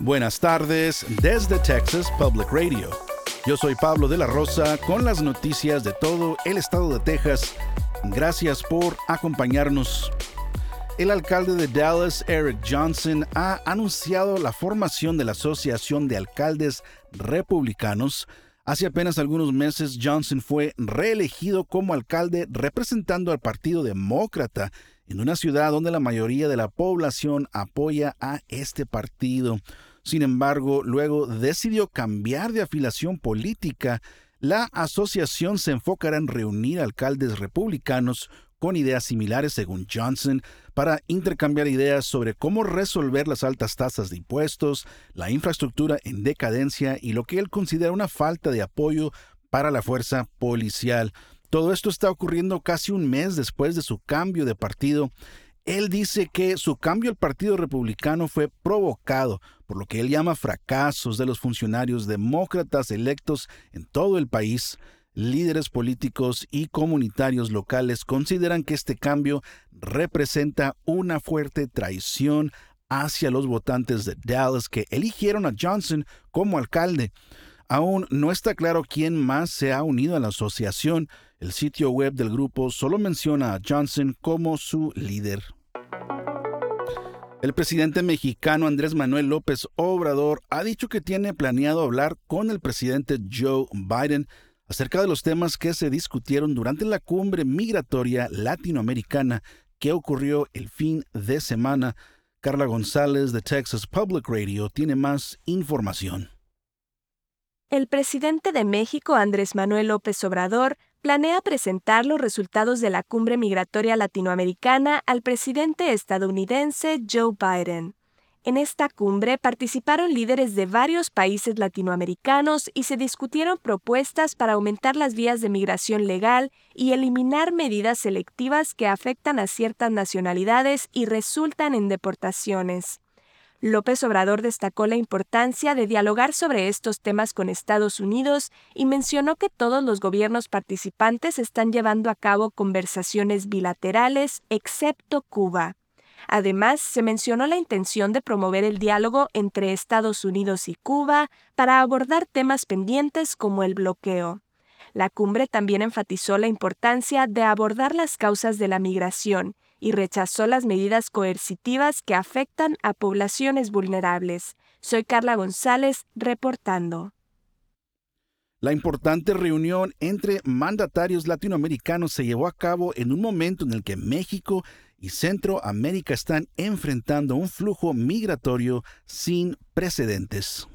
Buenas tardes desde Texas Public Radio. Yo soy Pablo de la Rosa con las noticias de todo el estado de Texas. Gracias por acompañarnos. El alcalde de Dallas, Eric Johnson, ha anunciado la formación de la Asociación de Alcaldes Republicanos. Hace apenas algunos meses, Johnson fue reelegido como alcalde representando al Partido Demócrata en una ciudad donde la mayoría de la población apoya a este partido. Sin embargo, luego decidió cambiar de afiliación política. La asociación se enfocará en reunir alcaldes republicanos con ideas similares, según Johnson, para intercambiar ideas sobre cómo resolver las altas tasas de impuestos, la infraestructura en decadencia y lo que él considera una falta de apoyo para la fuerza policial. Todo esto está ocurriendo casi un mes después de su cambio de partido él dice que su cambio al Partido Republicano fue provocado por lo que él llama fracasos de los funcionarios demócratas electos en todo el país. Líderes políticos y comunitarios locales consideran que este cambio representa una fuerte traición hacia los votantes de Dallas que eligieron a Johnson como alcalde. Aún no está claro quién más se ha unido a la asociación. El sitio web del grupo solo menciona a Johnson como su líder. El presidente mexicano Andrés Manuel López Obrador ha dicho que tiene planeado hablar con el presidente Joe Biden acerca de los temas que se discutieron durante la cumbre migratoria latinoamericana que ocurrió el fin de semana. Carla González de Texas Public Radio tiene más información. El presidente de México, Andrés Manuel López Obrador, planea presentar los resultados de la cumbre migratoria latinoamericana al presidente estadounidense Joe Biden. En esta cumbre participaron líderes de varios países latinoamericanos y se discutieron propuestas para aumentar las vías de migración legal y eliminar medidas selectivas que afectan a ciertas nacionalidades y resultan en deportaciones. López Obrador destacó la importancia de dialogar sobre estos temas con Estados Unidos y mencionó que todos los gobiernos participantes están llevando a cabo conversaciones bilaterales, excepto Cuba. Además, se mencionó la intención de promover el diálogo entre Estados Unidos y Cuba para abordar temas pendientes como el bloqueo. La cumbre también enfatizó la importancia de abordar las causas de la migración y rechazó las medidas coercitivas que afectan a poblaciones vulnerables. Soy Carla González reportando. La importante reunión entre mandatarios latinoamericanos se llevó a cabo en un momento en el que México y Centroamérica están enfrentando un flujo migratorio sin precedentes.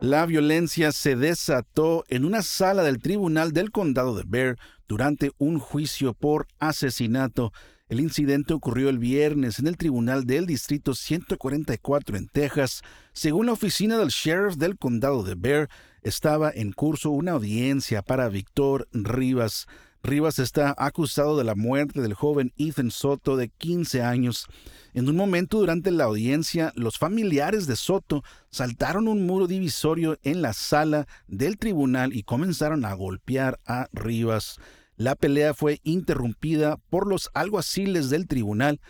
La violencia se desató en una sala del Tribunal del Condado de Bear durante un juicio por asesinato. El incidente ocurrió el viernes en el Tribunal del Distrito 144 en Texas. Según la oficina del sheriff del Condado de Bear, estaba en curso una audiencia para Víctor Rivas. Rivas está acusado de la muerte del joven Ethan Soto de 15 años. En un momento durante la audiencia, los familiares de Soto saltaron un muro divisorio en la sala del tribunal y comenzaron a golpear a Rivas. La pelea fue interrumpida por los alguaciles del tribunal.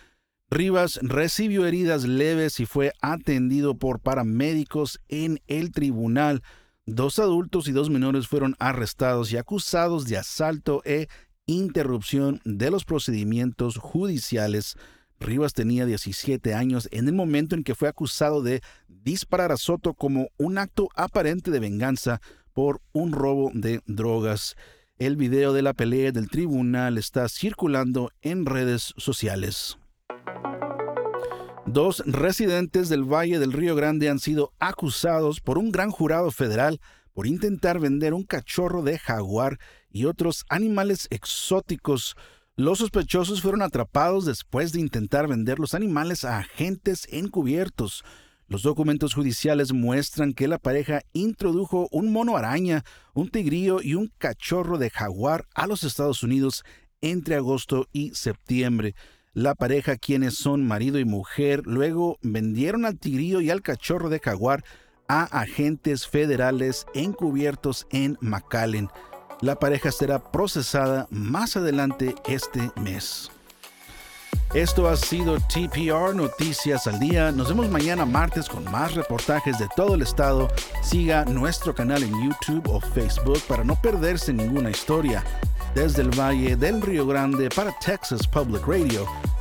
Rivas recibió heridas leves y fue atendido por paramédicos en el tribunal. Dos adultos y dos menores fueron arrestados y acusados de asalto e interrupción de los procedimientos judiciales. Rivas tenía 17 años en el momento en que fue acusado de disparar a Soto como un acto aparente de venganza por un robo de drogas. El video de la pelea del tribunal está circulando en redes sociales. Dos residentes del Valle del Río Grande han sido acusados por un gran jurado federal por intentar vender un cachorro de jaguar y otros animales exóticos. Los sospechosos fueron atrapados después de intentar vender los animales a agentes encubiertos. Los documentos judiciales muestran que la pareja introdujo un mono araña, un tigrillo y un cachorro de jaguar a los Estados Unidos entre agosto y septiembre. La pareja, quienes son marido y mujer, luego vendieron al tigrillo y al cachorro de jaguar a agentes federales encubiertos en McAllen. La pareja será procesada más adelante este mes. Esto ha sido TPR Noticias al Día. Nos vemos mañana martes con más reportajes de todo el estado. Siga nuestro canal en YouTube o Facebook para no perderse ninguna historia. Desde el Valle del Río Grande para Texas Public Radio,